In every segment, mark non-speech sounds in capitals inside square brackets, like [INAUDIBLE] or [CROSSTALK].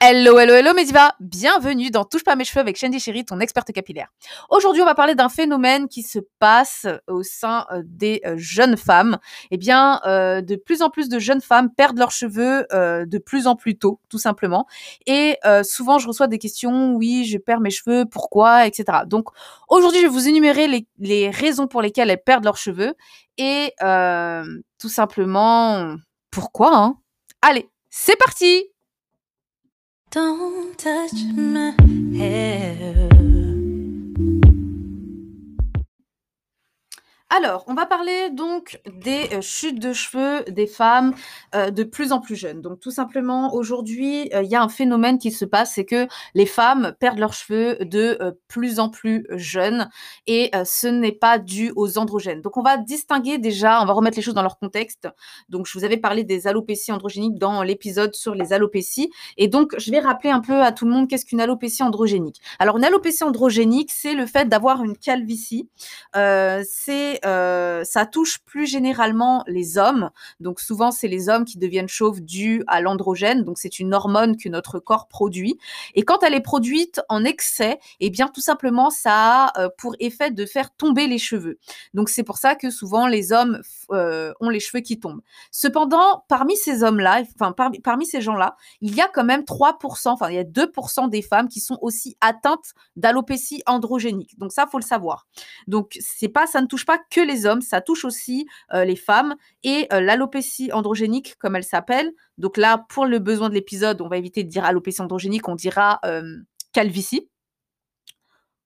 Hello, hello, hello Mediva Bienvenue dans Touche pas mes cheveux avec Shandy Chéri, ton experte capillaire. Aujourd'hui, on va parler d'un phénomène qui se passe au sein euh, des euh, jeunes femmes. Eh bien, euh, de plus en plus de jeunes femmes perdent leurs cheveux de plus en plus tôt, tout simplement. Et souvent, je reçois des questions, oui, je perds mes cheveux, pourquoi, etc. Donc, aujourd'hui, je vais vous énumérer les, les, raisons pour lesquelles elles perdent leurs cheveux et tout simplement, pourquoi, hein Allez, c'est parti Don't touch my hair. Alors, on va parler donc des euh, chutes de cheveux des femmes euh, de plus en plus jeunes. Donc, tout simplement, aujourd'hui, euh, il y a un phénomène qui se passe, c'est que les femmes perdent leurs cheveux de plus en plus jeunes et ce n'est pas dû aux androgènes. Donc, on va distinguer déjà, on va remettre les choses dans leur contexte. Donc, je vous avais parlé des alopécies androgéniques dans l'épisode sur les alopécies. Et donc, je vais rappeler un peu à tout le monde qu'est-ce qu'une alopécie androgénique. Alors, une alopécie androgénique, c'est le fait d'avoir une calvitie. Euh, ça touche plus généralement les hommes. Donc souvent, c'est les hommes qui deviennent chauves dû à l'androgène. Donc c'est une hormone que notre corps produit. Et quand elle est produite en excès, eh bien tout simplement, ça a euh, pour effet de faire tomber les cheveux. Donc c'est pour ça que souvent les hommes euh, ont les cheveux qui tombent. Cependant, parmi ces hommes-là, enfin parmi, ces gens-là, il y a quand même 3%, enfin il y a 2% des femmes qui sont aussi atteintes d'alopécie androgénique. Donc ça, faut le savoir. Donc c'est pas, ça ne touche pas que les hommes, ça touche aussi euh, les femmes et euh, l'alopécie androgénique, comme elle s'appelle. Donc là, pour le besoin de l'épisode, on va éviter de dire alopécie androgénique, on dira euh, calvitie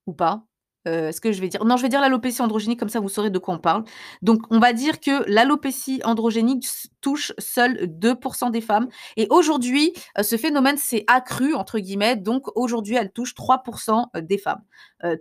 ou pas. Est-ce que je vais dire Non, je vais dire l'alopécie androgénique, comme ça vous saurez de quoi on parle. Donc, on va dire que l'alopécie androgénique touche seuls 2% des femmes. Et aujourd'hui, ce phénomène s'est accru, entre guillemets. Donc, aujourd'hui, elle touche 3% des femmes.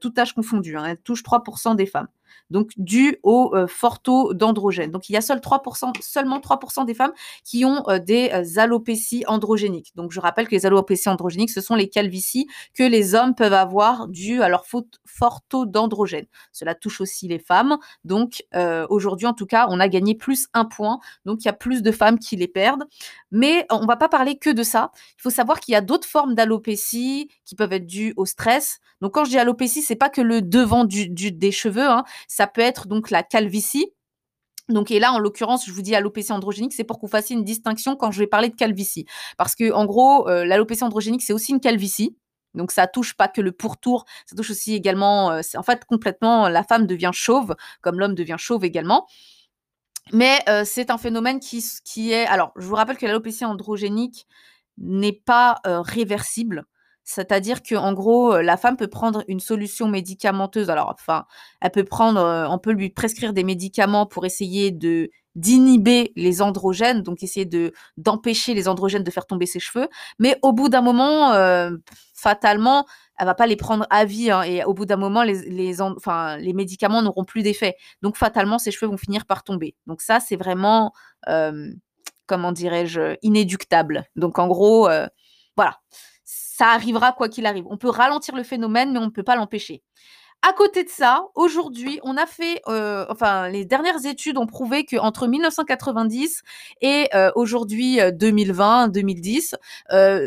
tout âge confondu, hein, elle touche 3% des femmes donc dû au euh, fort taux d'androgène. Donc il y a seul 3%, seulement 3% des femmes qui ont euh, des euh, alopécies androgéniques. Donc je rappelle que les alopécies androgéniques, ce sont les calvities que les hommes peuvent avoir dû à leur fort taux d'androgène. Cela touche aussi les femmes. Donc aujourd'hui, en tout cas, on a gagné plus un point. Donc il y a plus de femmes qui les perdent. Mais on va pas parler que de ça. Il faut savoir qu'il y a d'autres formes d'alopécie qui peuvent être dues au stress. Donc quand je dis alopécie, c'est pas que le devant du, des cheveux. Hein. Ça peut être donc la calvitie. Donc, et là, en l'occurrence, je vous dis alopécie androgénique, c'est pour que vous fassiez une distinction quand je vais parler de calvitie. Parce que, en gros, euh, l'alopécie androgénique, c'est aussi une calvitie. Donc, ça touche pas que le pourtour, ça touche aussi également, euh, en fait complètement, la femme devient chauve, comme l'homme devient chauve également. Mais euh, c'est un phénomène qui, qui est. Alors, je vous rappelle que l'alopécie androgénique n'est pas réversible. C'est-à-dire que en gros, euh, la femme peut prendre une solution médicamenteuse. Alors, enfin, elle peut prendre, euh, on peut lui prescrire des médicaments pour essayer de d'inhiber les androgènes, donc essayer de d'empêcher les androgènes de faire tomber ses cheveux. Mais au bout d'un moment, euh, fatalement, elle va pas les prendre à vie. Hein, et au bout d'un moment, les, enfin, les médicaments n'auront plus d'effet. Donc fatalement, ses cheveux vont finir par tomber. Donc ça, c'est vraiment, comment dirais-je, inéductable. Donc en gros, voilà ça arrivera quoi qu'il arrive. On peut ralentir le phénomène, mais on ne peut pas l'empêcher. À côté de ça, aujourd'hui, on a fait, euh, enfin, les dernières études ont prouvé qu'entre 1990 et euh, aujourd'hui 2020, euh, 2010,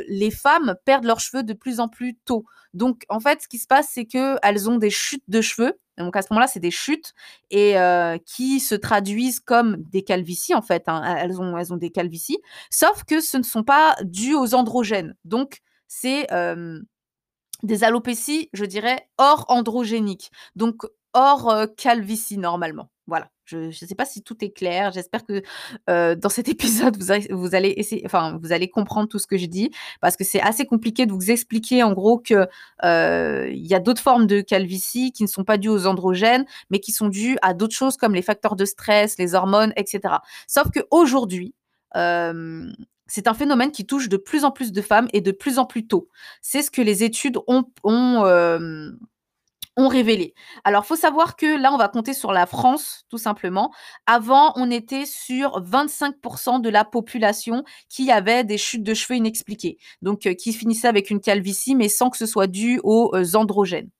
les femmes perdent leurs cheveux de plus en plus tôt. Donc, en fait, ce qui se passe, c'est que elles ont des chutes de cheveux. Donc à ce moment-là, c'est des chutes et qui se traduisent comme des calvities en fait. Hein. Elles ont, elles ont des calvities, sauf que ce ne sont pas dus aux androgènes. Donc c'est des alopécies, je dirais, hors androgéniques, donc hors calvitie normalement. Voilà. Je ne sais pas si tout est clair. J'espère que dans cet [LAUGHS] épisode, vous, allez comprendre tout ce que je dis, parce que c'est assez compliqué de vous expliquer en gros que il y a d'autres formes de calvitie qui ne sont pas dues aux androgènes, mais qui sont dues à d'autres choses comme les facteurs de stress, les hormones, etc. Sauf qu'aujourd'hui, c'est un phénomène qui touche de plus en plus de femmes et de plus en plus tôt. C'est ce que les études ont, euh, révélé. Alors, faut savoir que là, on va compter sur la France, tout simplement. Avant, on était sur 25% de la population qui avait des chutes de cheveux inexpliquées. Donc, euh, qui finissaient avec une calvitie, mais sans que ce soit dû aux euh, androgènes.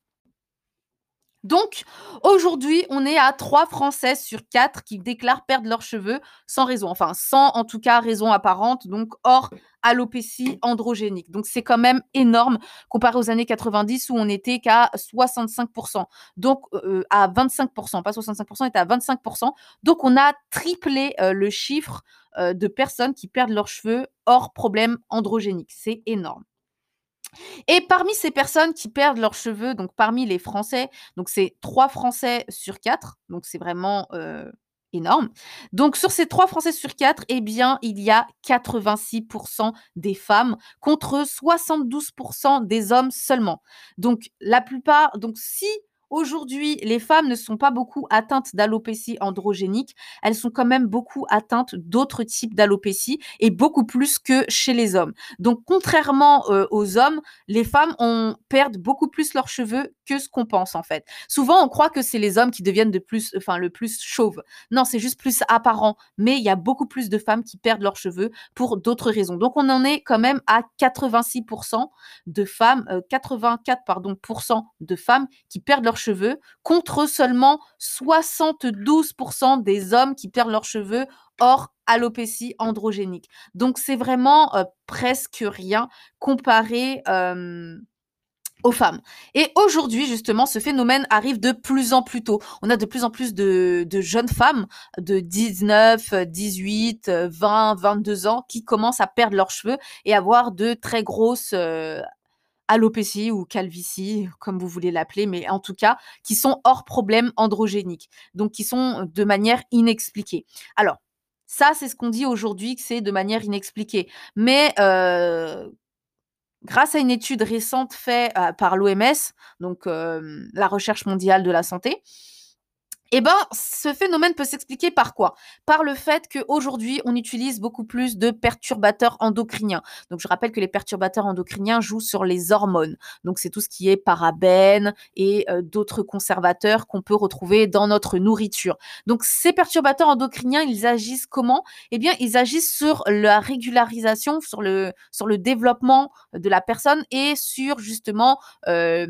Donc, aujourd'hui, on est à 3 Français sur 4 qui déclarent perdre leurs cheveux sans raison. Enfin, sans en tout cas raison apparente, donc hors alopécie androgénique. Donc, c'est quand même énorme comparé aux années 90 où on était qu'à 65%. Donc, euh, à 25%, pas 65%, on était à 25%. Donc, on a triplé euh, le chiffre euh, de personnes qui perdent leurs cheveux hors problème androgénique. C'est énorme. Et parmi ces personnes qui perdent leurs cheveux, donc parmi les Français, donc c'est 3 Français sur 4, donc c'est vraiment énorme. Donc sur ces 3 Français sur 4, eh bien, il y a 86% des femmes contre 72% des hommes seulement. Donc la plupart, donc si Aujourd'hui, les femmes ne sont pas beaucoup atteintes d'alopécie androgénique, elles sont quand même beaucoup atteintes d'autres types d'alopécie et beaucoup plus que chez les hommes. Donc contrairement euh, aux hommes, les femmes ont, perdent beaucoup plus leurs cheveux que ce qu'on pense en fait. Souvent, on croit que c'est les hommes qui deviennent de plus, enfin le plus chauves. Non, c'est juste plus apparent, mais il y a beaucoup plus de femmes qui perdent leurs cheveux pour d'autres raisons. Donc on en est quand même à 86% de femmes, 84% euh, pardon de femmes qui perdent leurs cheveux, contre seulement 72% des hommes qui perdent leurs cheveux hors alopécie androgénique. Donc c'est vraiment euh, presque rien comparé euh, aux femmes. Et aujourd'hui, justement, ce phénomène arrive de plus en plus tôt. On a de plus en plus de, jeunes femmes de 19, 18, 20, 22 ans qui commencent à perdre leurs cheveux et avoir de très grosses euh, alopécie ou calvitie, comme vous voulez l'appeler, mais en tout cas, qui sont hors problème androgénique, donc qui sont de manière inexpliquée. Alors, ça, c'est ce qu'on dit aujourd'hui que c'est de manière inexpliquée. Mais euh, grâce à une étude récente faite euh, par l'OMS, donc euh, la recherche mondiale de la santé, eh ben, ce phénomène peut s'expliquer par quoi? Par le fait qu'aujourd'hui, on utilise beaucoup plus de perturbateurs endocriniens. Donc, je rappelle que les perturbateurs endocriniens jouent sur les hormones. Donc, c'est tout ce qui est parabènes et euh, d'autres conservateurs qu'on peut retrouver dans notre nourriture. Donc, ces perturbateurs endocriniens, ils agissent comment? Eh bien, ils agissent sur la régularisation, sur le, sur le développement de la personne et sur justement euh,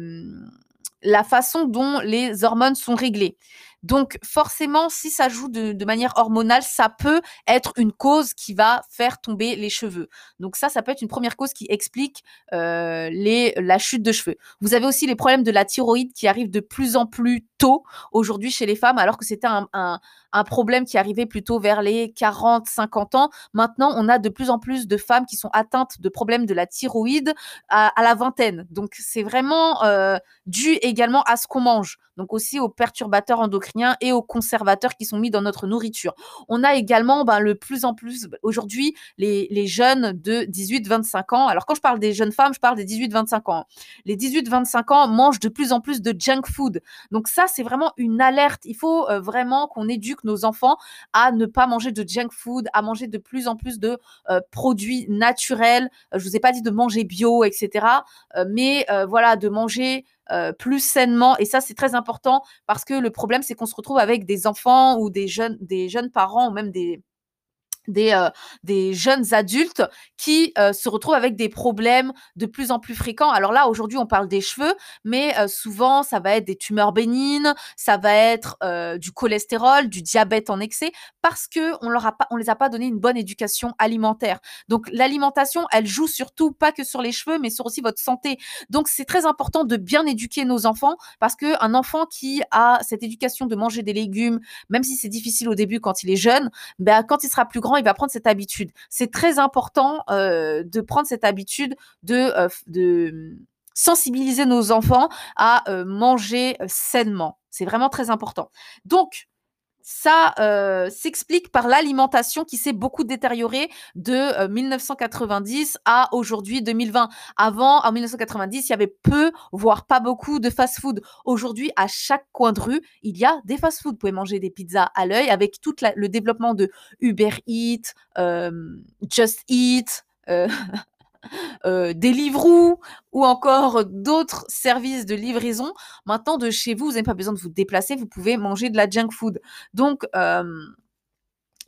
la façon dont les hormones sont réglées. Donc forcément, si ça joue de, manière hormonale, ça peut être une cause qui va faire tomber les cheveux. Donc ça, ça peut être une première cause qui explique euh, la chute de cheveux. Vous avez aussi les problèmes de la thyroïde qui arrivent de plus en plus tôt aujourd'hui chez les femmes, alors que c'était un, un problème qui arrivait plutôt vers les 40, 50 ans. Maintenant, on a de plus en plus de femmes qui sont atteintes de problèmes de la thyroïde à, la vingtaine. Donc, c'est vraiment euh, dû également à ce qu'on mange. Donc, aussi aux perturbateurs endocriniens et aux conservateurs qui sont mis dans notre nourriture. On a également ben, le plus en plus, aujourd'hui, les, les jeunes de 18-25 ans. Alors, quand je parle des jeunes femmes, je parle des 18-25 ans. Les 18-25 ans mangent de plus en plus de junk food. Donc, ça, c'est vraiment une alerte. Il faut euh, vraiment qu'on éduque nos enfants à ne pas manger de junk food, à manger de plus en plus de euh, produits naturels. Euh, je vous ai pas dit de manger bio, etc. Mais voilà, de manger plus sainement. Et ça, c'est très important parce que le problème, c'est qu'on se retrouve avec des enfants ou des jeunes, des jeunes parents ou même des, des, euh, des jeunes adultes qui euh, se retrouvent avec des problèmes de plus en plus fréquents. Alors là, aujourd'hui, on parle des cheveux, mais euh, souvent, ça va être des tumeurs bénignes, ça va être du cholestérol, du diabète en excès, parce que on leur a pas, les a pas donné une bonne éducation alimentaire. Donc l'alimentation, elle joue surtout pas que sur les cheveux, mais sur aussi votre santé. Donc c'est très important de bien éduquer nos enfants, parce que un enfant qui a cette éducation de manger des légumes, même si c'est difficile au début quand il est jeune, ben quand il sera plus grand il va prendre cette habitude. C'est très important euh, de prendre cette habitude de, euh, de sensibiliser nos enfants à euh, manger sainement. C'est vraiment très important. Donc, ça euh, s'explique par l'alimentation qui s'est beaucoup détériorée de 1990 euh, à aujourd'hui 2020. Avant, en 1990, il y avait peu, voire pas beaucoup de fast-food. Aujourd'hui, à chaque coin de rue, il y a des fast-food. Vous pouvez manger des pizzas à l'œil avec tout le développement de Uber Eats, euh, Just Eat. [LAUGHS] [LAUGHS] euh, Deliveroo ou encore d'autres services de livraison. Maintenant, de chez vous, vous n'avez pas besoin de vous déplacer, vous pouvez manger de la junk food. Donc, euh,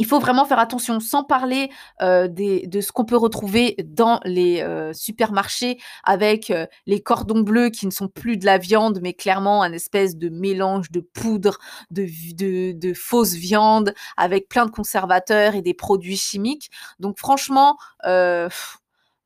il faut vraiment faire attention, sans parler euh, des, de ce qu'on peut retrouver dans les euh, supermarchés avec les cordons bleus qui ne sont plus de la viande, mais clairement un espèce de mélange de poudre, de, de fausse viande, avec plein de conservateurs et des produits chimiques. Donc franchement,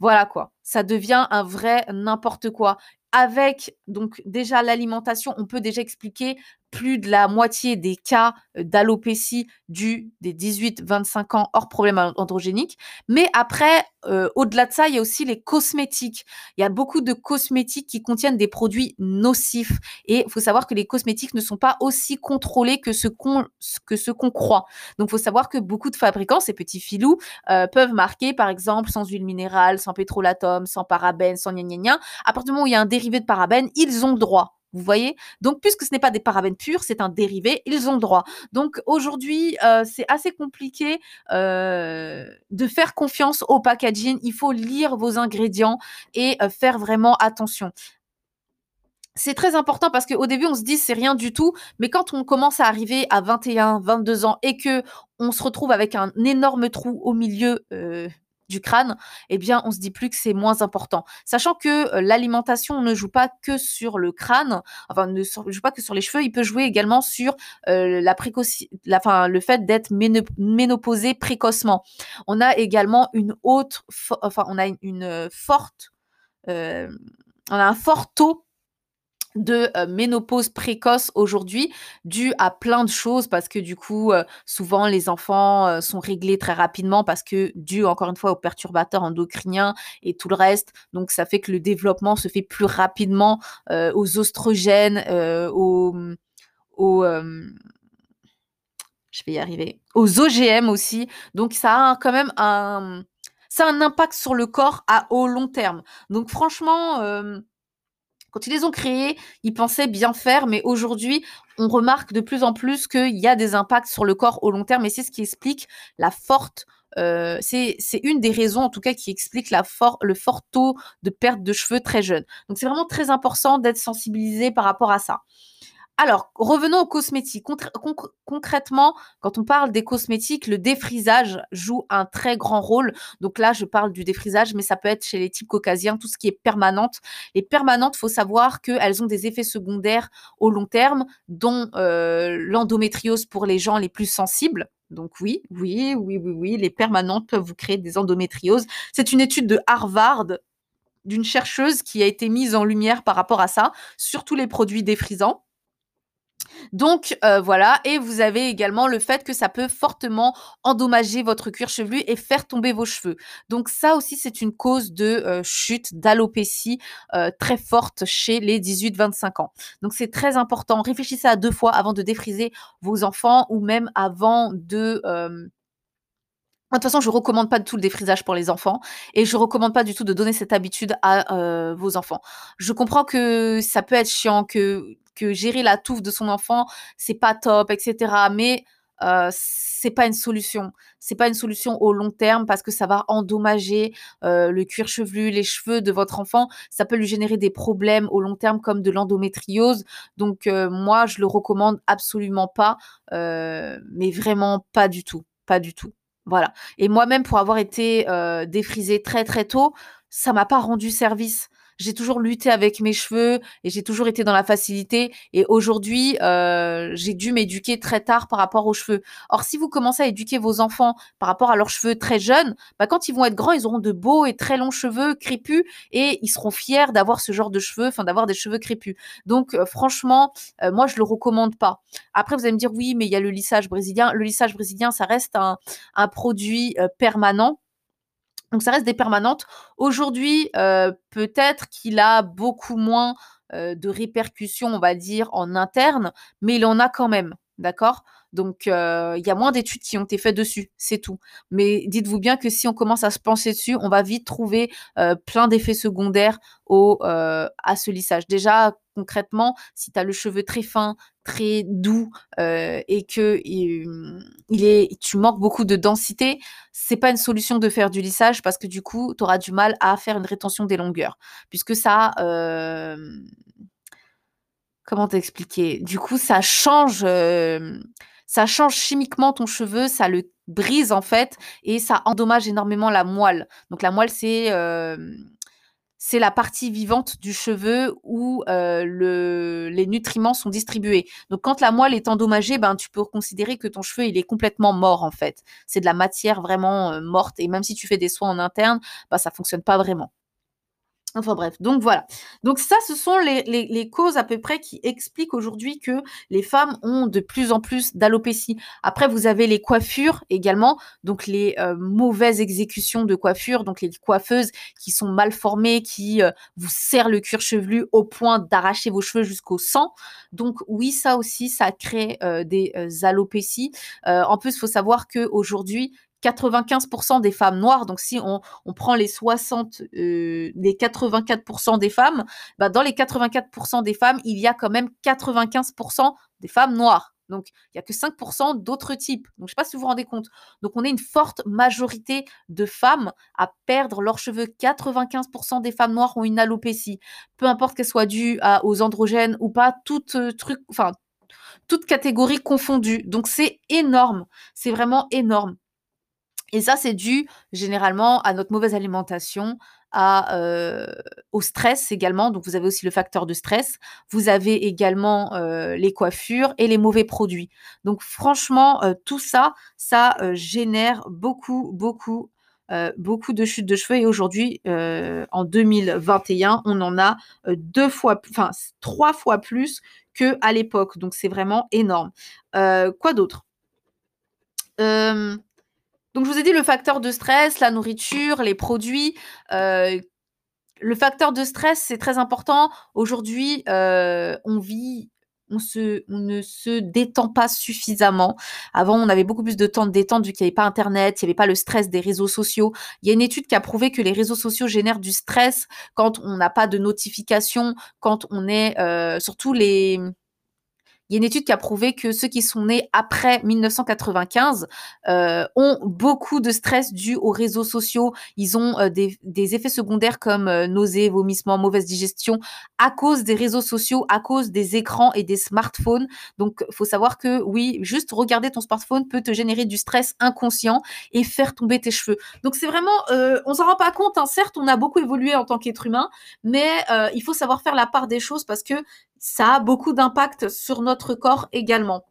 voilà quoi, ça devient un vrai n'importe quoi. Avec donc déjà l'alimentation, on peut déjà expliquer plus de la moitié des cas euh, d'alopécie du des 18-25 ans hors problème androgénique. Mais après, euh, au-delà de ça, il y a aussi les cosmétiques. Il y a beaucoup de cosmétiques qui contiennent des produits nocifs. Et il faut savoir que les cosmétiques ne sont pas aussi contrôlés que ce qu'on que ce qu'on croit. Donc, il faut savoir que beaucoup de fabricants, ces petits filous, euh, peuvent marquer, par exemple, sans huile minérale, sans pétrolatum, sans parabènes, sans gna gna gna. À partir du moment où il y a un dérivé de parabènes, ils ont le droit. Vous voyez? Donc, puisque ce n'est pas des parabènes purs, c'est un dérivé, ils ont le droit. Donc, aujourd'hui, euh, c'est assez compliqué euh, de faire confiance au packaging. Il faut lire vos ingrédients et euh, faire vraiment attention c'est très important parce qu'au début, on se dit c'est rien du tout, mais quand on commence à arriver à 21, 22 ans et que on se retrouve avec un énorme trou au milieu du crâne, eh bien, on se dit plus que c'est moins important. Sachant que euh, l'alimentation ne joue pas que sur le crâne, enfin, ne joue pas que sur les cheveux, il peut jouer également sur euh, la précoci, la, enfin, le fait d'être ménopausé précocement. On a également une haute, enfin, on a une, euh, forte, on a un fort taux de euh, ménopause précoce aujourd'hui dû à plein de choses parce que du coup euh, souvent les enfants euh, sont réglés très rapidement parce que dû encore une fois aux perturbateurs endocriniens et tout le reste. Donc ça fait que le développement se fait plus rapidement aux oestrogènes aux, je vais y arriver aux OGM aussi. Donc ça a quand même un ça a un impact sur le corps à long terme. Donc franchement quand ils les ont créés, ils pensaient bien faire, mais aujourd'hui, on remarque de plus en plus qu'il y a des impacts sur le corps au long terme, et c'est ce qui explique la forte euh, c'est une des raisons, en tout cas, qui explique la le fort taux de perte de cheveux très jeune. Donc, c'est vraiment très important d'être sensibilisé par rapport à ça. Alors, revenons aux cosmétiques. concrètement, quand on parle des cosmétiques, le défrisage joue un très grand rôle. Donc là, je parle du défrisage, mais ça peut être chez les types caucasiens, tout ce qui est permanente. Les permanentes, faut savoir qu'elles ont des effets secondaires au long terme, dont euh, l'endométriose pour les gens les plus sensibles. Donc oui, oui, oui, oui, oui, les permanentes peuvent vous créer des endométrioses. C'est une étude de Harvard d'une chercheuse qui a été mise en lumière par rapport à ça, surtout les produits défrisants. Donc euh, voilà, et vous avez également le fait que ça peut fortement endommager votre cuir chevelu et faire tomber vos cheveux. Donc ça aussi, c'est une cause de euh, chute, d'alopécie euh, très forte chez les 18-25 ans. Donc c'est très important. Réfléchissez à deux fois avant de défriser vos enfants ou même avant de... De toute façon, je recommande pas du tout le défrisage pour les enfants et je recommande pas du tout de donner cette habitude à vos enfants. Je comprends que ça peut être chiant, que que gérer la touffe de son enfant, c'est pas top, etc. Mais euh, c'est pas une solution. C'est pas une solution au long terme parce que ça va endommager euh, le cuir chevelu, les cheveux de votre enfant. Ça peut lui générer des problèmes au long terme comme de l'endométriose. Donc euh, moi, je le recommande absolument pas, mais vraiment pas du tout, pas du tout. Voilà. Et moi-même, pour avoir été défrisée très très tôt, ça m'a pas rendu service j'ai toujours lutté avec mes cheveux et j'ai toujours été dans la facilité. Et aujourd'hui, euh, j'ai dû m'éduquer très tard par rapport aux cheveux. Or, si vous commencez à éduquer vos enfants par rapport à leurs cheveux très jeunes, bah, quand ils vont être grands, ils auront de beaux et très longs cheveux crépus et ils seront fiers d'avoir ce genre de cheveux, enfin d'avoir des cheveux crépus. Donc, euh, franchement, euh, moi, je le recommande pas. Après, vous allez me dire, oui, mais il y a le lissage brésilien. Le lissage brésilien, ça reste un, un produit permanent donc ça reste des permanentes. Aujourd'hui, euh, peut-être qu'il a beaucoup moins euh, de répercussions, on va dire, en interne, mais il en a quand même. D'accord? Donc, euh, il y a moins d'études qui ont été faites dessus, c'est tout. Mais dites-vous bien que si on commence à se penser dessus, on va vite trouver plein d'effets secondaires au, à ce lissage. Déjà, concrètement, si tu as le cheveu très fin, très doux et que il, est, tu manques beaucoup de densité, c'est pas une solution de faire du lissage parce que du coup, tu auras du mal à faire une rétention des longueurs. Puisque ça, comment t'expliquer? Du coup, ça change, ça change chimiquement ton cheveu, ça le brise en fait et ça endommage énormément la moelle. Donc la moelle, c'est la partie vivante du cheveu où le, les nutriments sont distribués. Donc quand la moelle est endommagée, ben tu peux considérer que ton cheveu il est complètement mort en fait. C'est de la matière vraiment morte et même si tu fais des soins en interne, ben ça fonctionne pas vraiment. Enfin bref, donc voilà. Donc ça, ce sont les, causes à peu près qui expliquent aujourd'hui que les femmes ont de plus en plus d'alopécie. Après, vous avez les coiffures également, donc les euh, mauvaises exécutions de coiffure, donc les coiffeuses qui sont mal formées, qui euh, vous serrent le cuir chevelu au point d'arracher vos cheveux jusqu'au sang. Donc oui, ça aussi, ça crée euh, des alopécies. en plus, il faut savoir que aujourd'hui, 95% des femmes noires, donc si on, prend les 60, euh, les 84% des femmes, bah dans les 84% des femmes, il y a quand même 95% des femmes noires. Donc, il n'y a que 5% d'autres types. Donc, je ne sais pas si vous vous rendez compte. Donc, on est une forte majorité de femmes à perdre leurs cheveux. 95% des femmes noires ont une alopécie. Peu importe qu'elle soit due aux androgènes ou pas, toute euh, truc, enfin, toute catégorie confondue. Donc, c'est énorme. C'est vraiment énorme. Et ça, c'est dû généralement à notre mauvaise alimentation, à, euh, au stress également. Donc, vous avez aussi le facteur de stress. Vous avez également euh, les coiffures et les mauvais produits. Donc, franchement, euh, tout ça, ça génère beaucoup, beaucoup, beaucoup de chutes de cheveux. Et aujourd'hui, en 2021, on en a deux fois, enfin trois fois plus que à l'époque. Donc, c'est vraiment énorme. quoi d'autre? Donc, je vous ai dit le facteur de stress, la nourriture, les produits. Euh, le facteur de stress, c'est très important. Aujourd'hui, euh, on vit, on, se, on ne se détend pas suffisamment. Avant, on avait beaucoup plus de temps de détente vu qu'il n'y avait pas Internet, il n'y avait pas le stress des réseaux sociaux. Il y a une étude qui a prouvé que les réseaux sociaux génèrent du stress quand on n'a pas de notification, quand on est, euh, surtout les il y a une étude qui a prouvé que ceux qui sont nés après 1995 euh, ont beaucoup de stress dû aux réseaux sociaux. Ils ont euh, des, effets secondaires comme euh, nausées, vomissements, mauvaise digestion à cause des réseaux sociaux, à cause des écrans et des smartphones. Donc, faut savoir que oui, juste regarder ton smartphone peut te générer du stress inconscient et faire tomber tes cheveux. Donc, c'est vraiment, on s'en rend pas compte. Hein. Certes, on a beaucoup évolué en tant qu'être humain, mais il faut savoir faire la part des choses parce que ça a beaucoup d'impact sur notre corps également.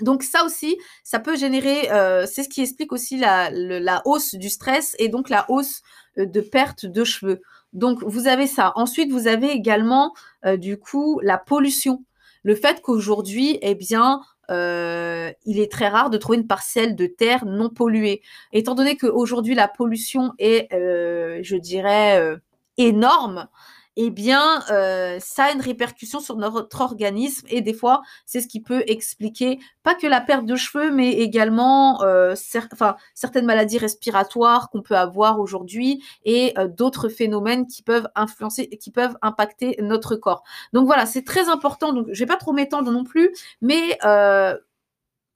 Donc ça aussi, ça peut générer, euh, c'est ce qui explique aussi la, hausse du stress et donc la hausse euh, de perte de cheveux. Donc vous avez ça. Ensuite, vous avez également euh, du coup la pollution. Le fait qu'aujourd'hui, eh bien, il est très rare de trouver une parcelle de terre non polluée. Étant donné qu'aujourd'hui la pollution est, je dirais, énorme, eh bien, euh, ça a une répercussion sur notre organisme et des fois, c'est ce qui peut expliquer pas que la perte de cheveux, mais également euh, certaines maladies respiratoires qu'on peut avoir aujourd'hui et euh, d'autres phénomènes qui peuvent influencer, qui peuvent impacter notre corps. Donc voilà, c'est très important. Donc, je vais pas trop m'étendre non plus, mais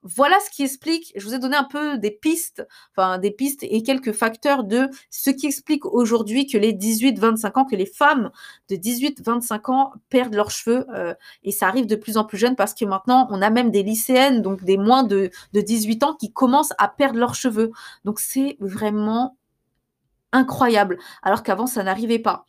voilà ce qui explique, je vous ai donné un peu des pistes, enfin des pistes et quelques facteurs de ce qui explique aujourd'hui que les 18-25 ans, que les femmes de 18-25 ans perdent leurs cheveux euh, et ça arrive de plus en plus jeune parce que maintenant on a même des lycéennes, donc des moins de, de 18 ans qui commencent à perdre leurs cheveux. Donc c'est vraiment incroyable alors qu'avant ça n'arrivait pas.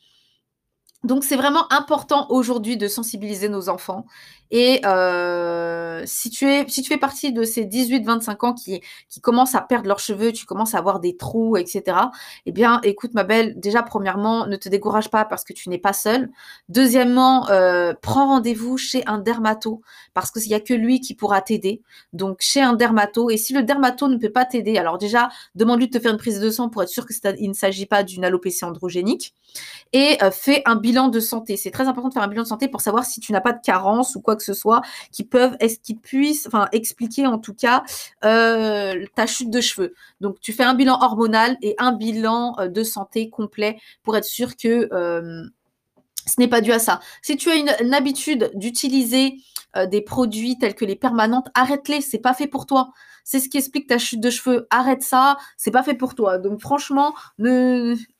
Donc c'est vraiment important aujourd'hui de sensibiliser nos enfants. Et euh, si, tu es, si tu fais partie de ces 18-25 ans qui, qui commencent à perdre leurs cheveux, tu commences à avoir des trous, etc., eh bien, écoute ma belle, déjà, premièrement, ne te décourage pas parce que tu n'es pas seule. Deuxièmement, euh, prends rendez-vous chez un dermato parce qu'il n'y a que lui qui pourra t'aider. Donc, chez un dermato. Et si le dermato ne peut pas t'aider, alors déjà, demande-lui de te faire une prise de sang pour être sûr qu'il ne s'agit pas d'une alopécie androgénique. Et euh, fais un bilan de santé. C'est très important de faire un bilan de santé pour savoir si tu n'as pas de carence ou quoi que ce soit qui peuvent, est-ce qu'ils puissent, enfin, expliquer en tout cas euh, ta chute de cheveux. Donc, tu fais un bilan hormonal et un bilan euh, de santé complet pour être sûr que ce n'est pas dû à ça. Si tu as une, habitude d'utiliser euh, des produits tels que les permanentes, arrête-les, c'est pas fait pour toi. C'est ce qui explique ta chute de cheveux. Arrête ça, c'est pas fait pour toi. Donc franchement,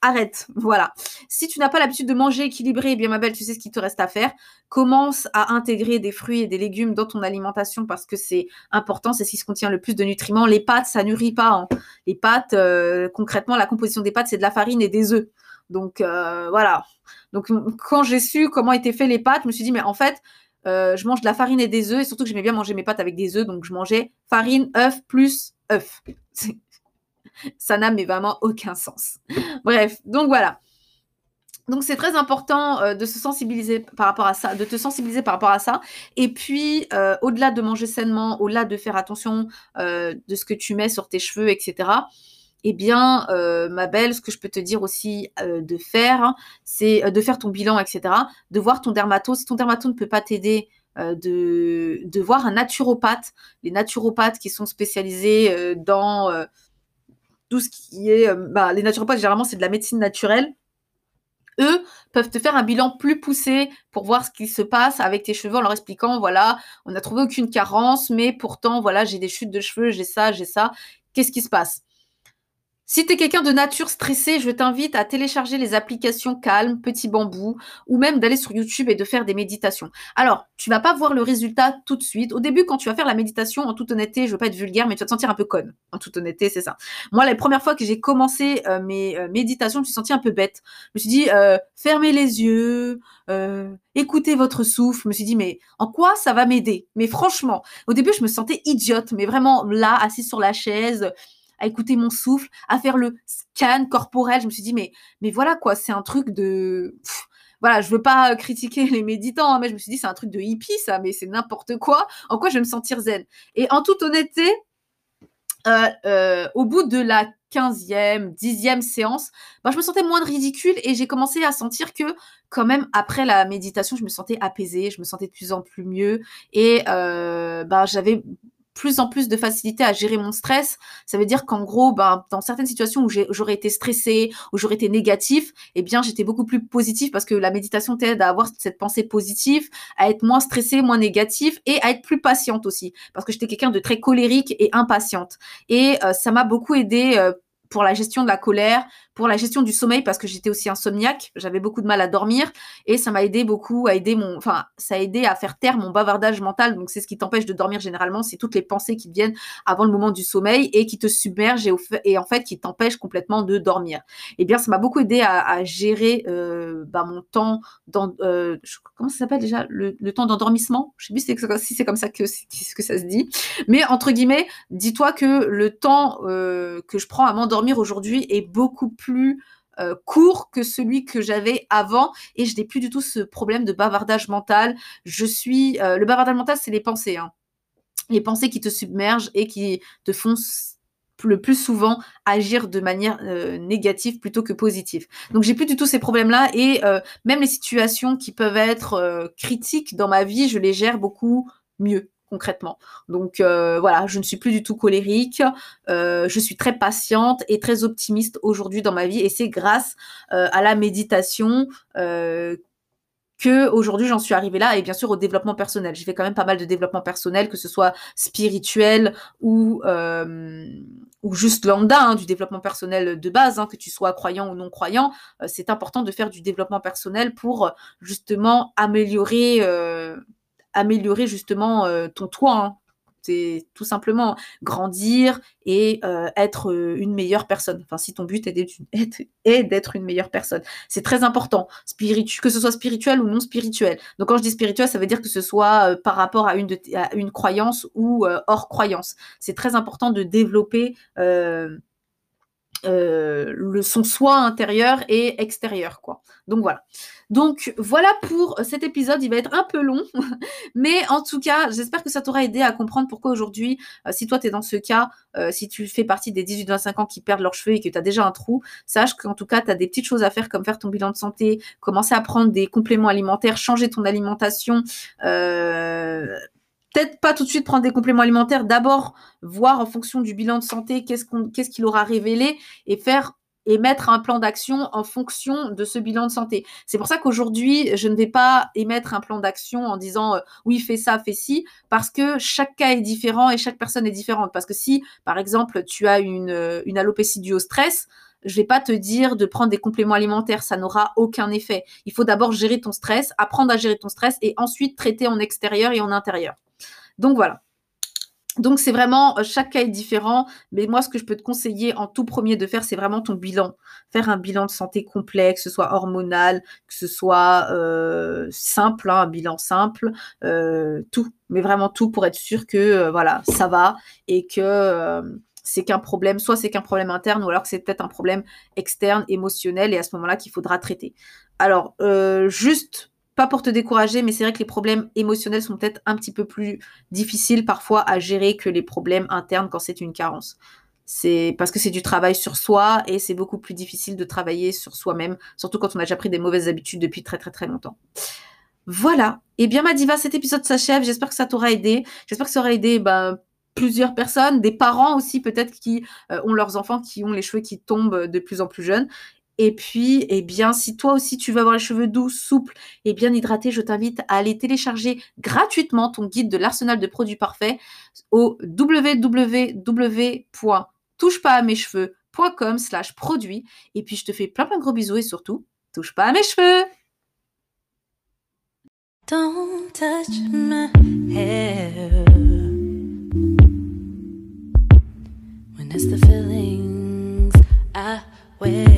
arrête. Voilà. Si tu n'as pas l'habitude de manger équilibré, eh bien ma belle, tu sais ce qu'il te reste à faire. Commence à intégrer des fruits et des légumes dans ton alimentation parce que c'est important, c'est ce qui contient le plus de nutriments. Les pâtes, ça nourrit pas. Hein. Les pâtes, euh, concrètement, la composition des pâtes, c'est de la farine et des œufs. Donc euh, voilà. Donc quand j'ai su comment étaient faits les pâtes, je me suis dit mais en fait, euh, je mange de la farine et des œufs et surtout que j'aimais bien manger mes pâtes avec des œufs, donc je mangeais farine, œuf plus œuf. [LAUGHS] Ça n'a vraiment aucun sens. [LAUGHS] Bref, donc voilà. Donc c'est très important euh, de se sensibiliser par rapport à ça, de te sensibiliser par rapport à ça. Et puis au-delà de manger sainement, au-delà de faire attention de ce que tu mets sur tes cheveux, etc eh bien, euh, ma belle, ce que je peux te dire aussi euh, de faire, hein, c'est euh, de faire ton bilan, etc. De voir ton dermato. Si ton dermato ne peut pas t'aider, de, de, voir un naturopathe. Les naturopathes qui sont spécialisés dans tout ce qui est... Bah, les naturopathes, généralement, c'est de la médecine naturelle. Eux peuvent te faire un bilan plus poussé pour voir ce qui se passe avec tes cheveux en leur expliquant, voilà, on n'a trouvé aucune carence, mais pourtant, voilà, j'ai des chutes de cheveux, j'ai ça, j'ai ça. Qu'est-ce qui se passe? Si tu es quelqu'un de nature stressée, je t'invite à télécharger les applications Calme, Petit Bambou, ou même d'aller sur YouTube et de faire des méditations. Alors, tu vas pas voir le résultat tout de suite. Au début, quand tu vas faire la méditation, en toute honnêteté, je veux pas être vulgaire, mais tu vas te sentir un peu conne. En toute honnêteté, c'est ça. Moi, la première fois que j'ai commencé euh, mes euh, méditations, je me suis sentie un peu bête. Je me suis dit, euh, fermez les yeux, écoutez votre souffle. Je me suis dit, mais en quoi ça va m'aider? Mais franchement, au début, je me sentais idiote, mais vraiment là, assise sur la chaise à écouter mon souffle, à faire le scan corporel. Je me suis dit, mais, mais voilà quoi, c'est un truc de... voilà, je veux pas critiquer les méditants, hein, mais je me suis dit, c'est un truc de hippie, ça, mais c'est n'importe quoi. En quoi je vais me sentir zen? Et en toute honnêteté, euh, euh, au bout de la 15e, 10e séance, bah, je me sentais moins ridicule et j'ai commencé à sentir que quand même après la méditation, je me sentais apaisée, je me sentais de plus en plus mieux et euh, bah, j'avais plus en plus de facilité à gérer mon stress. Ça veut dire qu'en gros, ben, dans certaines situations où j'aurais été stressée, où j'aurais été négatif, eh bien, j'étais beaucoup plus positif parce que la méditation t'aide à avoir cette pensée positive, à être moins stressée, moins négatif et à être plus patiente aussi. Parce que j'étais quelqu'un de très colérique et impatiente. Et euh, ça m'a beaucoup aidé euh, pour la gestion de la colère, pour la gestion du sommeil parce que j'étais aussi insomniaque, j'avais beaucoup de mal à dormir et ça m'a aidé beaucoup à aider mon, enfin, ça a aidé à faire taire mon bavardage mental. Donc c'est ce qui t'empêche de dormir généralement, c'est toutes les pensées qui viennent avant le moment du sommeil et qui te submergent et, en fait qui t'empêchent complètement de dormir. Eh bien, ça m'a beaucoup aidé à, gérer euh, bah, mon temps dans, euh, comment ça s'appelle déjà? Le, temps d'endormissement? Je sais plus si c'est comme ça que, ça se dit, mais entre guillemets, dis-toi que le temps euh, que je prends à m'endormir aujourd'hui est beaucoup plus euh, court que celui que j'avais avant et je n'ai plus du tout ce problème de bavardage mental. Je suis euh, le bavardage mental, c'est les pensées, hein. les pensées qui te submergent et qui te font le plus souvent agir de manière euh, négative plutôt que positive. Donc j'ai plus du tout ces problèmes-là et même les situations qui peuvent être critiques dans ma vie, je les gère beaucoup mieux concrètement. Donc euh, voilà, je ne suis plus du tout colérique, euh, je suis très patiente et très optimiste aujourd'hui dans ma vie et c'est grâce euh, à la méditation que aujourd'hui j'en suis arrivée là et bien sûr au développement personnel. J'ai fait quand même pas mal de développement personnel, que ce soit spirituel ou ou juste lambda, hein, du développement personnel de base, hein, que tu sois croyant ou non croyant. c'est important de faire du développement personnel pour justement améliorer améliorer justement euh, ton toit. Hein. C'est tout simplement grandir et euh, être euh, une meilleure personne. Enfin, si ton but est d'être une [LAUGHS] meilleure personne, c'est très important, que ce soit spirituel ou non spirituel. Donc, quand je dis spirituel, ça veut dire que ce soit par rapport à une, à une croyance ou hors croyance. C'est très important de développer euh, le son soi intérieur et extérieur quoi. Donc voilà. Donc voilà pour cet épisode, il va être un peu long [LAUGHS] mais en tout cas, j'espère que ça t'aura aidé à comprendre pourquoi aujourd'hui euh, si toi tu es dans ce cas, euh, si tu fais partie des 18-25 ans qui perdent leurs cheveux et que tu as déjà un trou, sache qu'en tout cas, tu as des petites choses à faire comme faire ton bilan de santé, commencer à prendre des compléments alimentaires, changer ton alimentation peut-être pas tout de suite prendre des compléments alimentaires, d'abord voir en fonction du bilan de santé qu'est-ce qu'il aura révélé et faire et mettre un plan d'action en fonction de ce bilan de santé. C'est pour ça qu'aujourd'hui, je ne vais pas émettre un plan d'action en disant euh, oui, fais ça, fais ci, parce que chaque cas est différent et chaque personne est différente. Parce que si, par exemple, tu as une, euh, une alopécie due au stress, je vais pas te dire de prendre des compléments alimentaires, ça n'aura aucun effet. Il faut d'abord gérer ton stress, apprendre à gérer ton stress et ensuite traiter en extérieur et en intérieur. Donc voilà. Donc c'est vraiment, euh, chaque cas est différent, mais moi ce que je peux te conseiller en tout premier de faire, c'est vraiment ton bilan. Faire un bilan de santé complet, que ce soit hormonal, que ce soit euh, simple, hein, un bilan simple, euh, tout, mais vraiment tout pour être sûr que voilà, ça va et que c'est qu'un problème, soit c'est qu'un problème interne ou alors que c'est peut-être un problème externe, émotionnel et à ce moment-là qu'il faudra traiter. Alors, juste pas pour te décourager, mais c'est vrai que les problèmes émotionnels sont peut-être un petit peu plus difficiles parfois à gérer que les problèmes internes quand c'est une carence. C'est parce que c'est du travail sur soi et c'est beaucoup plus difficile de travailler sur soi-même, surtout quand on a déjà pris des mauvaises habitudes depuis très très très longtemps. Voilà. Eh bien ma diva, cet épisode s'achève. J'espère que ça t'aura aidé. J'espère que ça aura aidé ben, plusieurs personnes, des parents aussi peut-être qui euh, ont leurs enfants qui ont les cheveux qui tombent de plus en plus jeunes. Et puis, eh bien, si toi aussi tu veux avoir les cheveux doux, souples et bien hydratés, je t'invite à aller télécharger gratuitement ton guide de l'arsenal de produits parfaits au www.touchepasamescheveux.com slash produits. Et puis, je te fais plein plein de gros bisous et surtout, touche pas à mes cheveux the feelings I wear